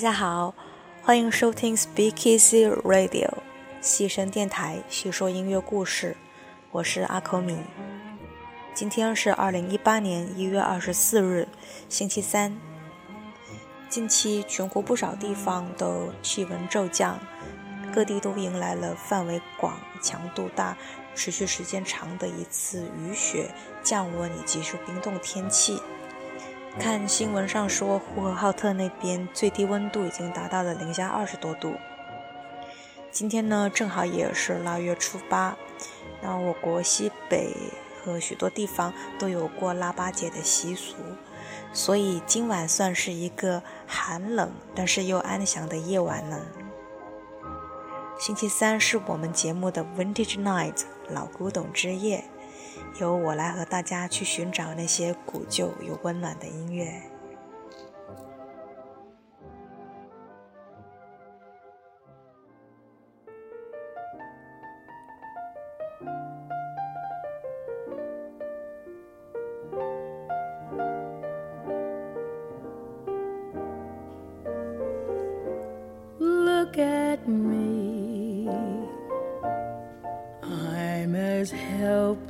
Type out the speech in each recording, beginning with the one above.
大家好，欢迎收听 Speak Easy Radio 细声电台，细说音乐故事。我是阿口米。今天是二零一八年一月二十四日，星期三。近期全国不少地方都气温骤降，各地都迎来了范围广、强度大、持续时间长的一次雨雪、降温以及是冰冻天气。看新闻上说，呼和浩特那边最低温度已经达到了零下二十多度。今天呢，正好也是腊月初八，那我国西北和许多地方都有过腊八节的习俗，所以今晚算是一个寒冷但是又安详的夜晚呢。星期三是我们节目的 Vintage Night 老古董之夜。由我来和大家去寻找那些古旧又温暖的音乐。Look at me. I'm as helpless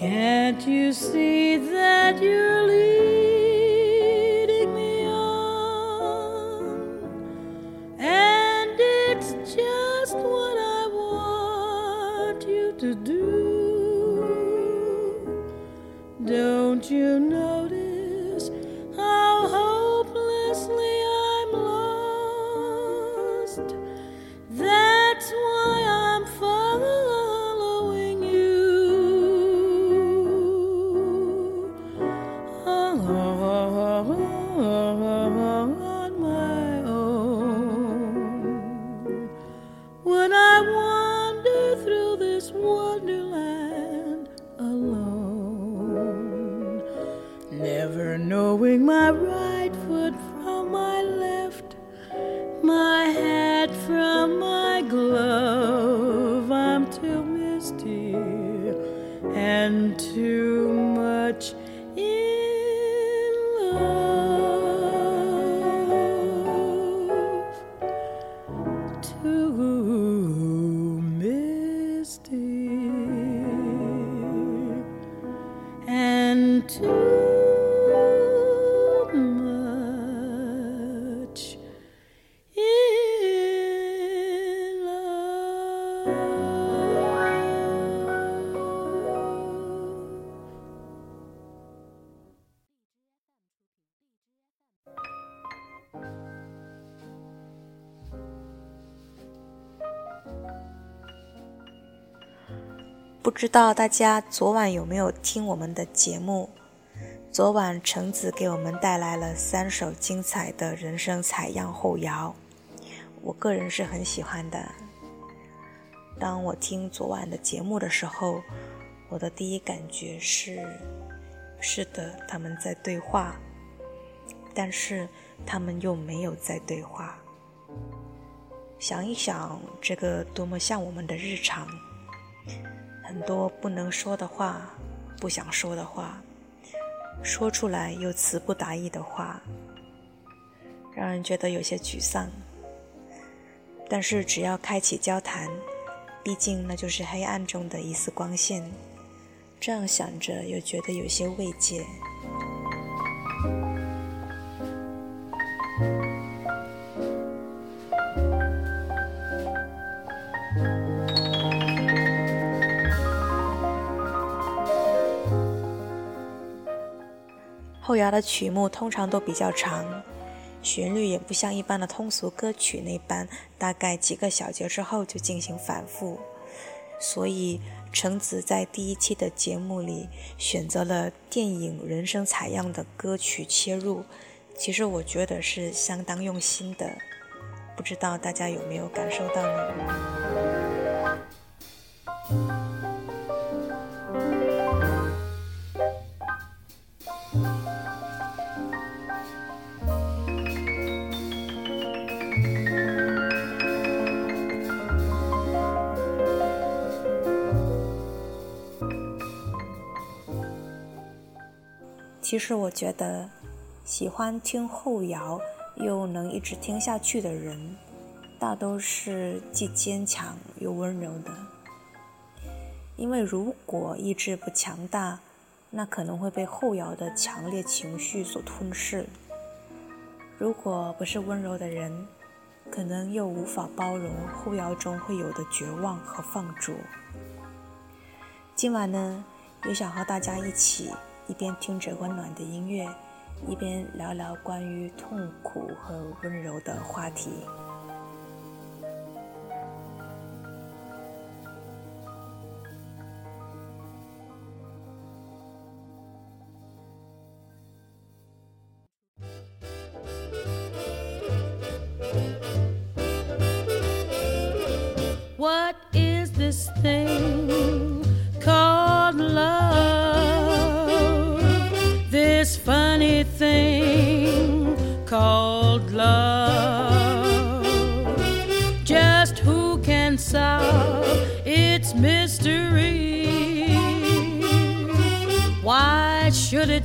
Can't you see that you're leading 不知道大家昨晚有没有听我们的节目？昨晚橙子给我们带来了三首精彩的人生采样后摇，我个人是很喜欢的。当我听昨晚的节目的时候，我的第一感觉是，是的，他们在对话，但是他们又没有在对话。想一想，这个多么像我们的日常，多不能说的话，不想说的话，说出来又词不达意的话，让人觉得有些沮丧。但是只要开启交谈，毕竟那就是黑暗中的一丝光线。这样想着，又觉得有些慰藉。后摇的曲目通常都比较长，旋律也不像一般的通俗歌曲那般，大概几个小节之后就进行反复，所以。橙子在第一期的节目里选择了电影《人生采样》的歌曲切入，其实我觉得是相当用心的，不知道大家有没有感受到呢？其实我觉得，喜欢听后摇又能一直听下去的人，大都是既坚强又温柔的。因为如果意志不强大，那可能会被后摇的强烈情绪所吞噬。如果不是温柔的人，可能又无法包容后摇中会有的绝望和放逐。今晚呢，也想和大家一起。一边听着温暖的音乐，一边聊聊关于痛苦和温柔的话题。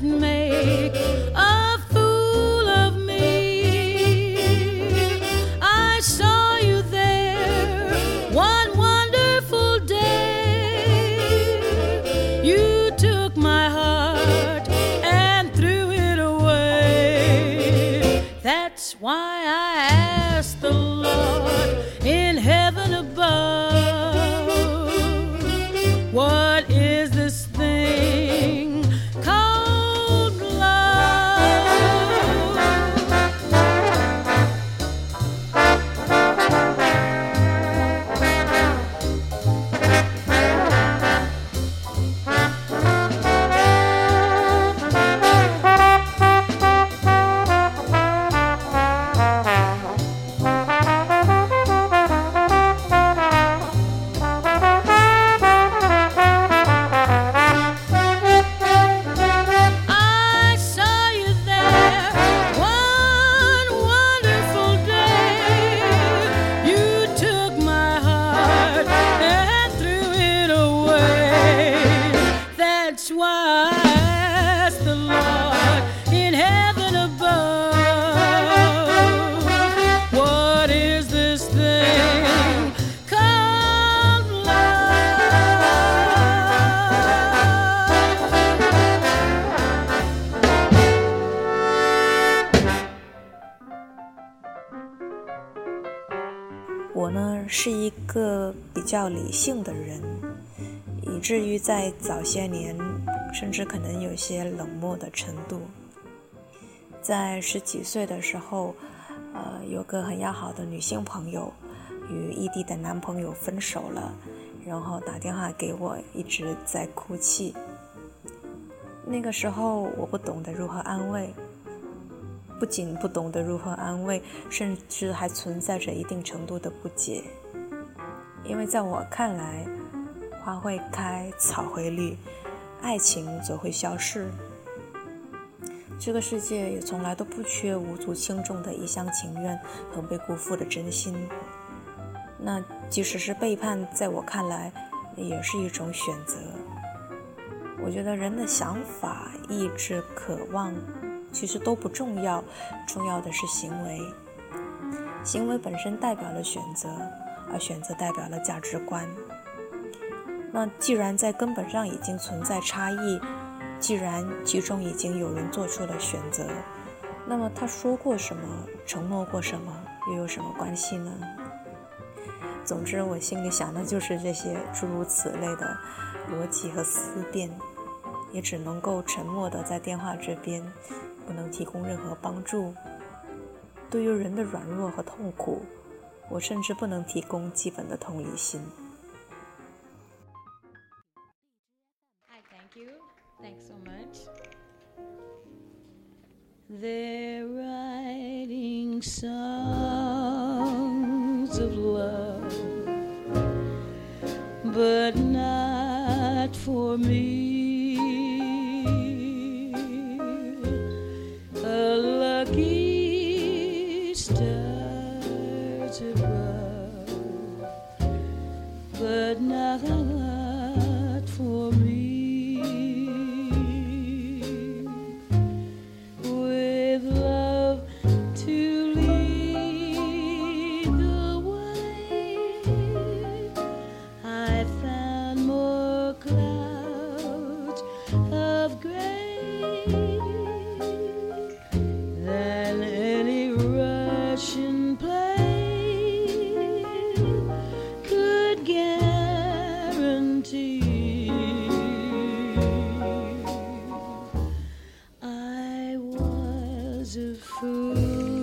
Make 性的人，以至于在早些年，甚至可能有些冷漠的程度。在十几岁的时候，呃，有个很要好的女性朋友，与异地的男朋友分手了，然后打电话给我，一直在哭泣。那个时候我不懂得如何安慰，不仅不懂得如何安慰，甚至还存在着一定程度的不解。因为在我看来，花会开，草会绿，爱情则会消逝。这个世界也从来都不缺无足轻重的一厢情愿和被辜负的真心。那即使是背叛，在我看来，也是一种选择。我觉得人的想法、意志、渴望，其实都不重要，重要的是行为。行为本身代表了选择，而选择代表了价值观。那既然在根本上已经存在差异，既然其中已经有人做出了选择，那么他说过什么，承诺过什么，又有什么关系呢？总之，我心里想的就是这些诸如此类的逻辑和思辨，也只能够沉默的在电话这边，不能提供任何帮助。对于人的软弱和痛苦，我甚至不能提供基本的同理心。 Hi, thank you. Thanks so much. They're writing songs of love, but not for me. you.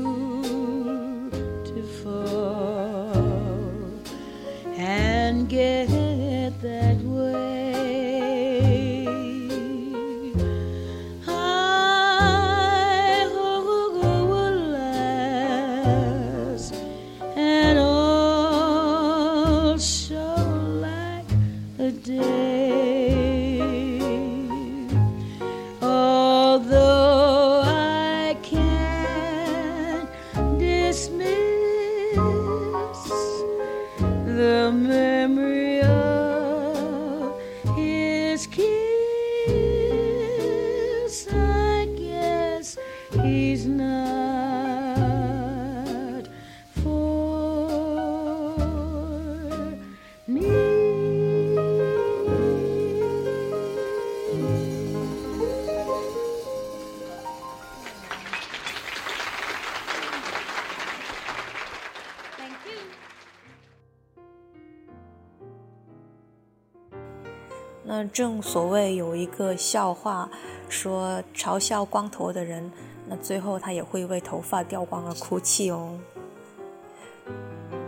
那正所谓有一个笑话，说嘲笑光头的人，那最后他也会为头发掉光而哭泣哦。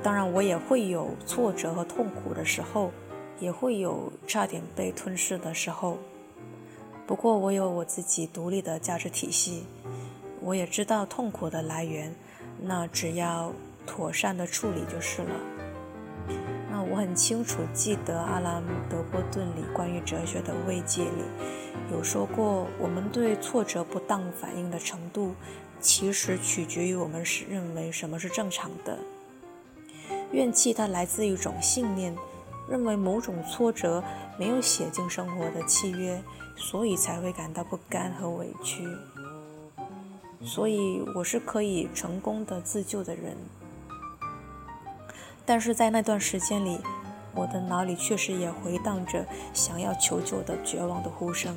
当然，我也会有挫折和痛苦的时候，也会有差点被吞噬的时候。不过，我有我自己独立的价值体系，我也知道痛苦的来源，那只要妥善的处理就是了。我很清楚记得阿兰·德波顿里关于哲学的慰藉里有说过，我们对挫折不当反应的程度，其实取决于我们是认为什么是正常的。怨气它来自一种信念，认为某种挫折没有写进生活的契约，所以才会感到不甘和委屈。所以我是可以成功的自救的人。但是在那段时间里，我的脑里确实也回荡着想要求救的绝望的呼声，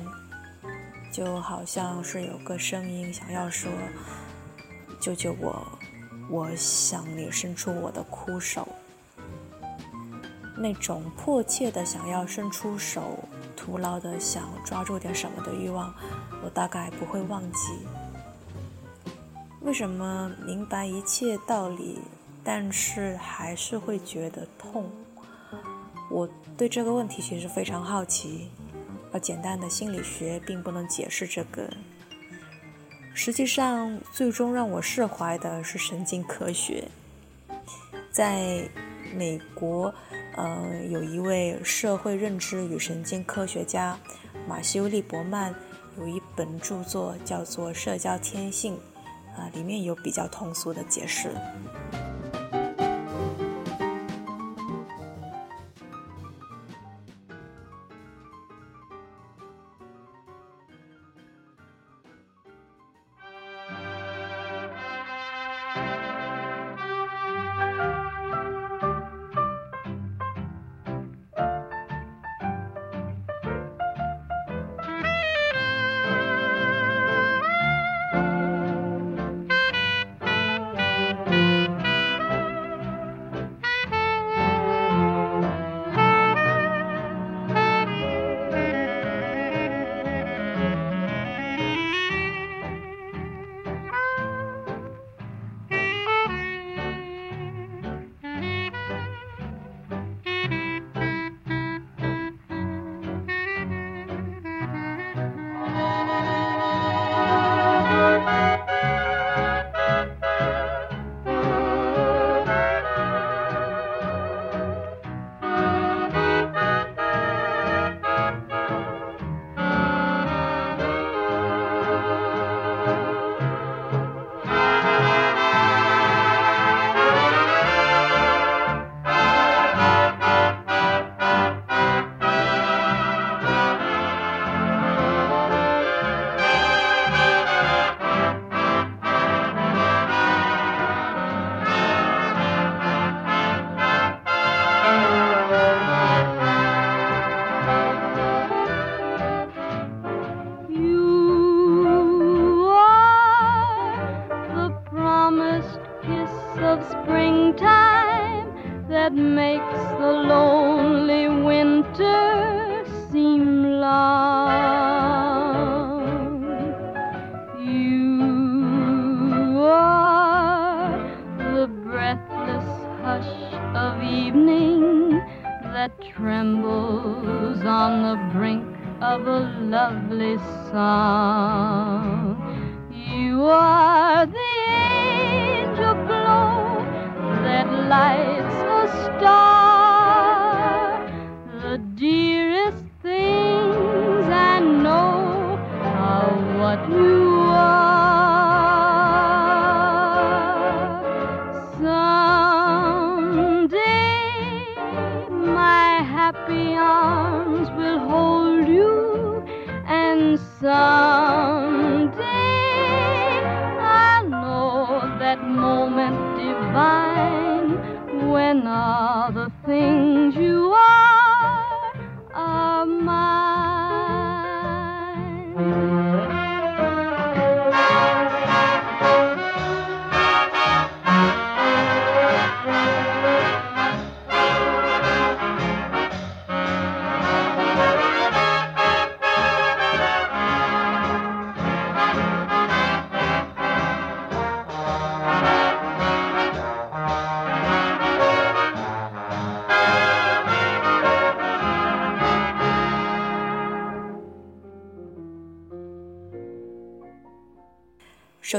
就好像是有个声音想要说：“救救我！我向你伸出我的枯手。”那种迫切的想要伸出手，徒劳的想抓住点什么的欲望，我大概不会忘记。为什么明白一切道理，但是还是会觉得痛？我对这个问题其实非常好奇，而简单的心理学并不能解释这个。实际上，最终让我释怀的是神经科学。在美国，呃，有一位社会认知与神经科学家马修利伯曼有一本著作叫做《社交天性》，啊，里面有比较通俗的解释。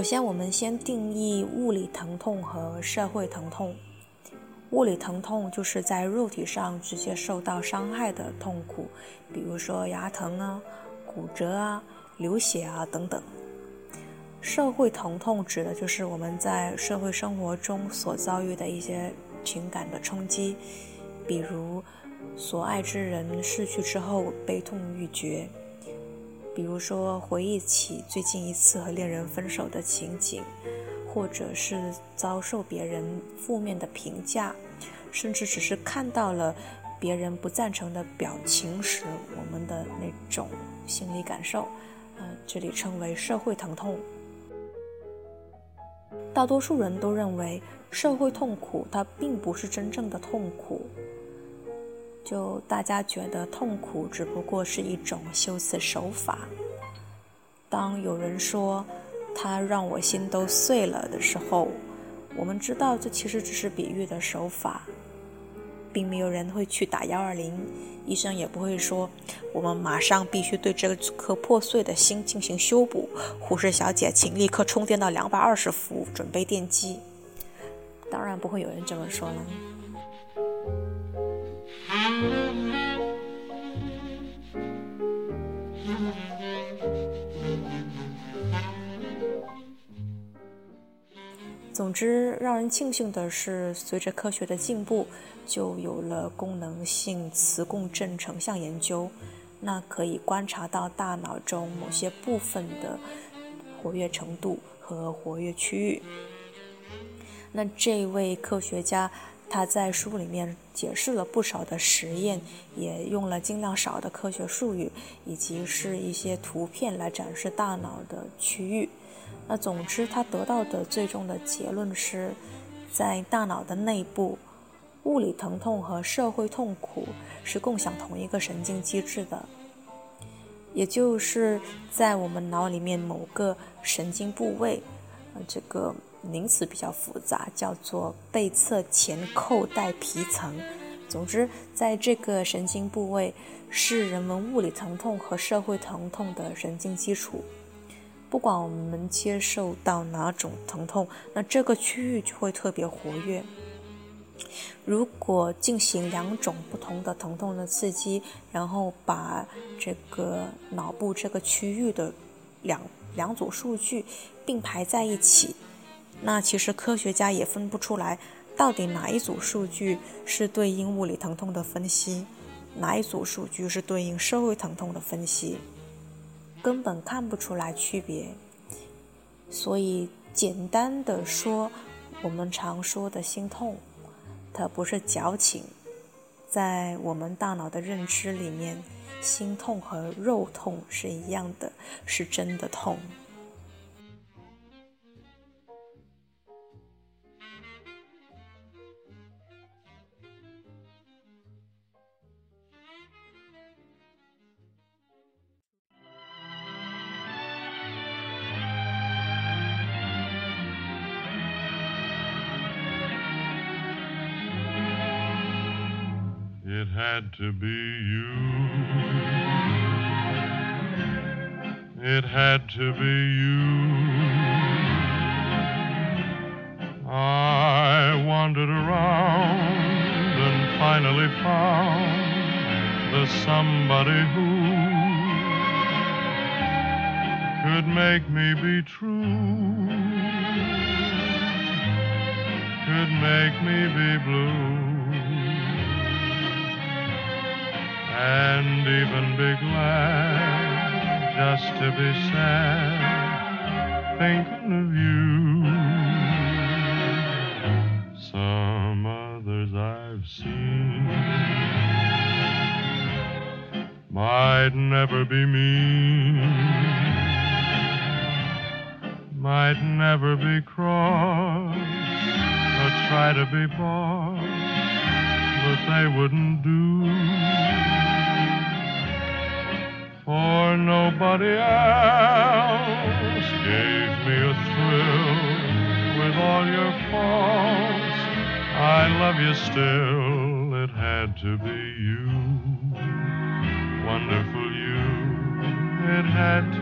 先，我们先定义物理疼痛和社会疼痛。物理疼痛就是在肉体上直接受到伤害的痛苦，比如说牙疼啊、骨折啊、流血啊等等。社会疼痛指的就是我们在社会生活中所遭遇的一些情感的冲击，比如所爱之人逝去之后悲痛欲绝。比如说，回忆起最近一次和恋人分手的情景，或者是遭受别人负面的评价，甚至只是看到了别人不赞成的表情时，我们的那种心理感受，呃，这里称为社会疼痛。大多数人都认为，社会痛苦它并不是真正的痛苦。就大家觉得痛苦只不过是一种修辞手法。当有人说他让我心都碎了的时候，我们知道这其实只是比喻的手法，并没有人会去打幺二零，医生也不会说我们马上必须对这颗破碎的心进行修补。护士小姐，请立刻充电到两百二十伏，准备电击。当然不会有人这么说了。总之让人庆幸的是随着科学的进步就有了功能性磁共振成像研究那可以观察到大脑中某些部分的活跃程度和活跃区域。那这位科学家他在书里面解释了不少的实验，也用了尽量少的科学术语，以及是一些图片来展示大脑的区域。那总之，他得到的最终的结论是，在大脑的内部，物理疼痛和社会痛苦是共享同一个神经机制的，也就是在我们脑里面某个神经部位，呃，这个。名词比较复杂，叫做背侧前扣带皮层。总之，在这个神经部位是人们物理疼痛和社会疼痛的神经基础。不管我们接受到哪种疼痛，那这个区域就会特别活跃。如果进行两种不同的疼痛的刺激，然后把这个脑部这个区域的两两组数据并排在一起。那其实科学家也分不出来，到底哪一组数据是对应物理疼痛的分析，哪一组数据是对应社会疼痛的分析，根本看不出来区别。所以简单的说，我们常说的心痛，它不是矫情，在我们大脑的认知里面，心痛和肉痛是一样的，是真的痛。Had to be you. It had to be you. I wandered around and finally found the somebody who could make me be true, could make me be blue. And even be glad just to be sad thinking of you. Some others I've seen might never be mean, might never be cross or try to be boss, but they wouldn't do for nobody else gave me a thrill with all your faults. I love you still, it had to be you. Wonderful you, it had to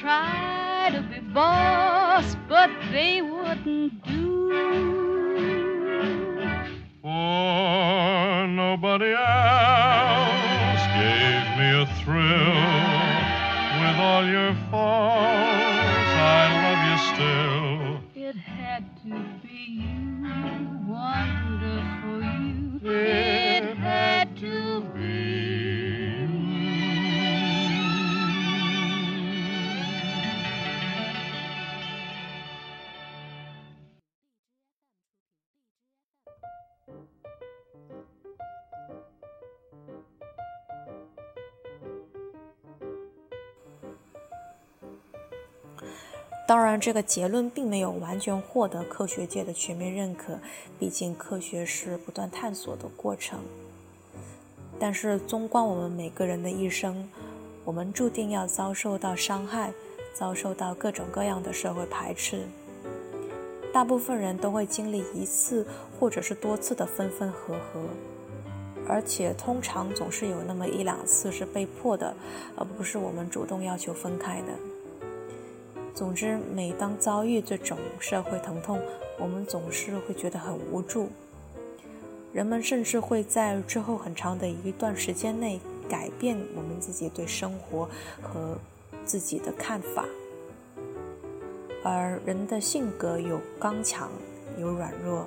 try to be boss, but they wouldn't do. For nobody else gave me a thrill with all your faults. I love you still. 这个结论并没有完全获得科学界的全面认可，毕竟科学是不断探索的过程。但是，纵观我们每个人的一生，我们注定要遭受到伤害，遭受到各种各样的社会排斥。大部分人都会经历一次或者是多次的分分合合，而且通常总是有那么一两次是被迫的，而不是我们主动要求分开的。总之，每当遭遇这种社会疼痛，我们总是会觉得很无助。人们甚至会在之后很长的一段时间内改变我们自己对生活和自己的看法。而人的性格有刚强，有软弱。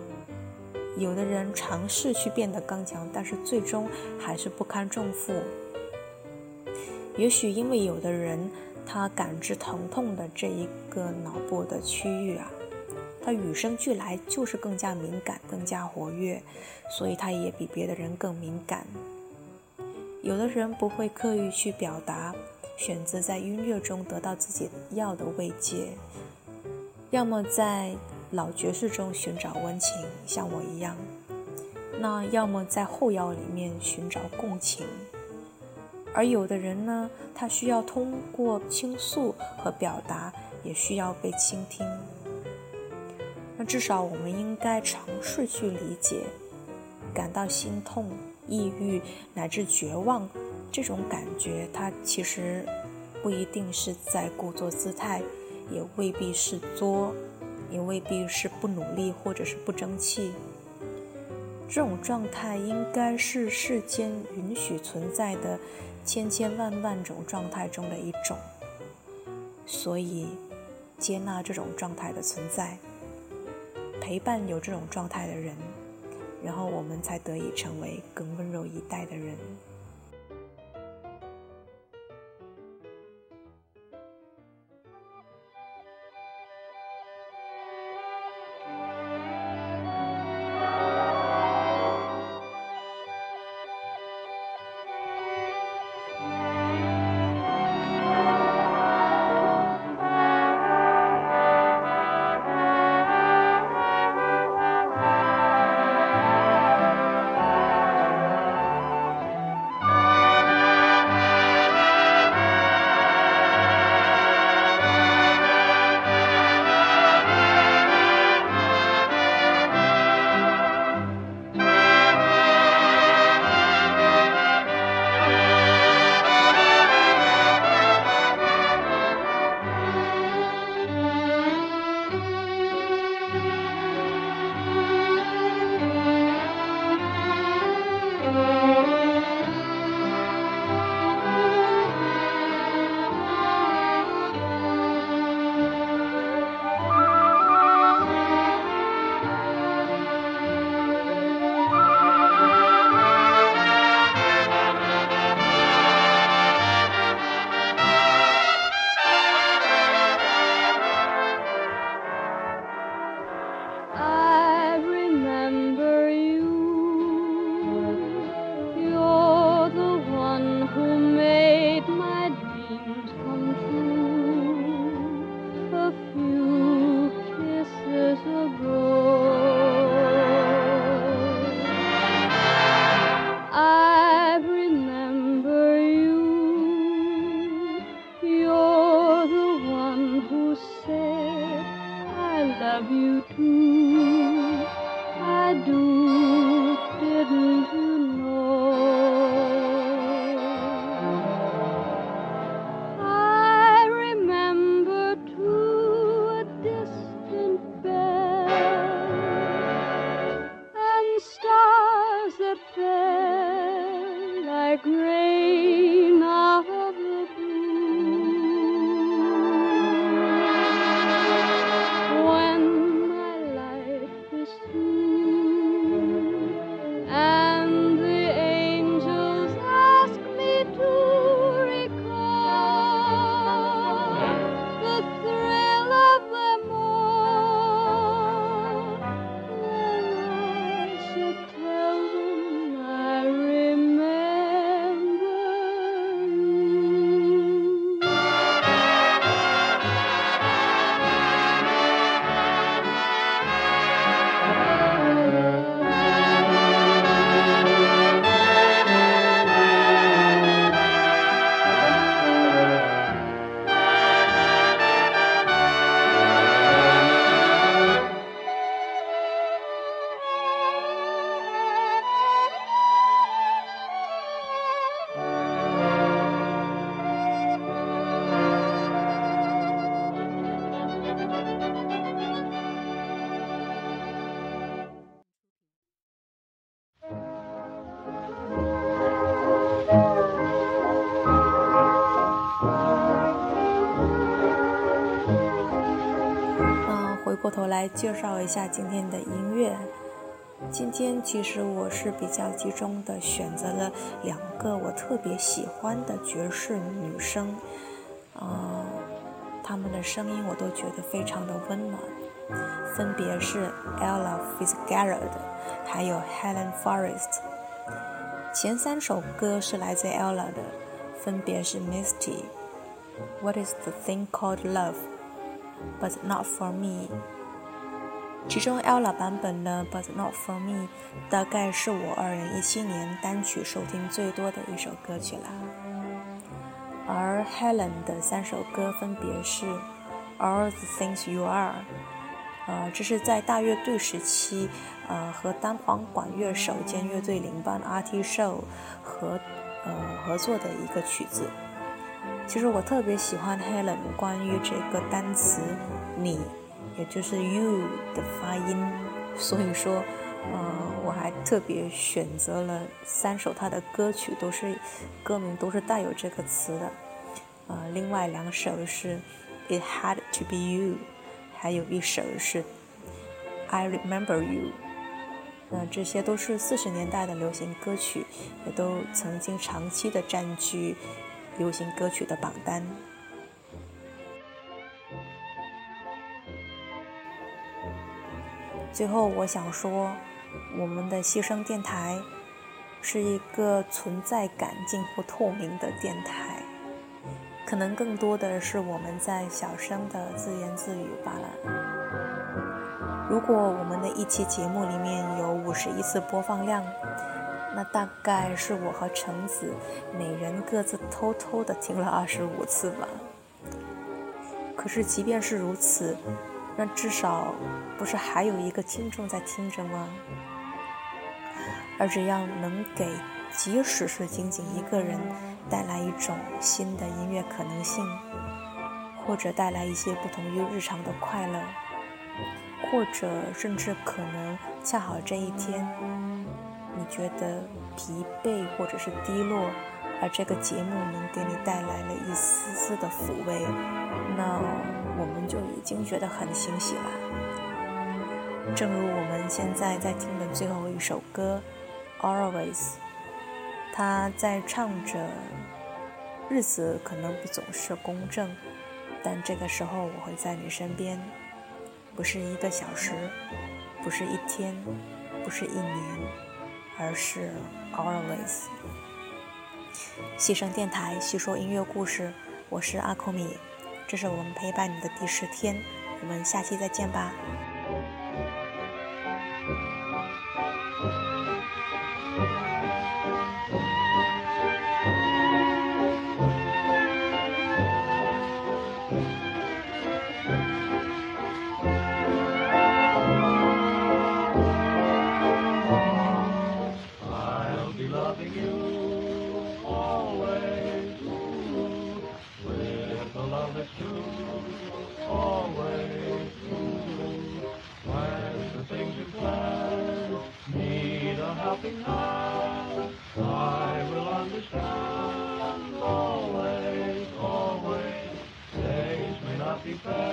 有的人尝试去变得刚强，但是最终还是不堪重负。也许因为有的人。他感知疼痛的这一个脑部的区域啊，他与生俱来就是更加敏感、更加活跃，所以他也比别的人更敏感。有的人不会刻意去表达，选择在音乐中得到自己要的慰藉，要么在老爵士中寻找温情，像我一样；那要么在后摇里面寻找共情。而有的人呢，他需要通过倾诉和表达，也需要被倾听。那至少我们应该尝试去理解，感到心痛、抑郁乃至绝望这种感觉，它其实不一定是在故作姿态，也未必是作，也未必是不努力或者是不争气。这种状态应该是世间允许存在的。千千万万种状态中的一种，所以接纳这种状态的存在，陪伴有这种状态的人，然后我们才得以成为更温柔以待的人。介绍一下今天的音乐。今天其实我是比较集中的选择了两个我特别喜欢的爵士女声，啊，她们的声音我都觉得非常的温暖，分别是 Ella Fitzgerald，还有 Helen Forrest。前三首歌是来自 Ella 的，分别是 Misty，What is the thing called love，But not for me。其中 Ella 版本的《But Not For Me》大概是我2017年单曲收听最多的一首歌曲了。而 Helen 的三首歌分别是《All the Things You Are》，呃，这是在大乐队时期，呃，和单簧管乐手兼乐队领班 R. T. Show 合，呃，合作的一个曲子。其实我特别喜欢 Helen 关于这个单词“你”。也就是 you 的发音，所以说，呃，我还特别选择了三首他的歌曲，都是歌名都是带有这个词的，呃，另外两首是 It Had to Be You，还有一首是 I Remember You，那这些都是四十年代的流行歌曲，也都曾经长期的占据流行歌曲的榜单。最后，我想说，我们的牺牲电台是一个存在感近乎透明的电台，可能更多的是我们在小声的自言自语罢了。如果我们的一期节目里面有五十一次播放量，那大概是我和橙子每人各自偷偷的听了二十五次吧。可是，即便是如此。那至少不是还有一个听众在听着吗？而只要能给，即使是仅仅一个人，带来一种新的音乐可能性，或者带来一些不同于日常的快乐，或者甚至可能恰好这一天，你觉得疲惫或者是低落，而这个节目能给你带来了一丝丝的抚慰，那。我们就已经觉得很欣喜了。正如我们现在在听的最后一首歌《Always》，他在唱着：“日子可能不总是公正，但这个时候我会在你身边，不是一个小时，不是一天，不是一年，而是 Always。”西声电台细说音乐故事，我是阿库米。这是我们陪伴你的第十天，我们下期再见吧。Happy.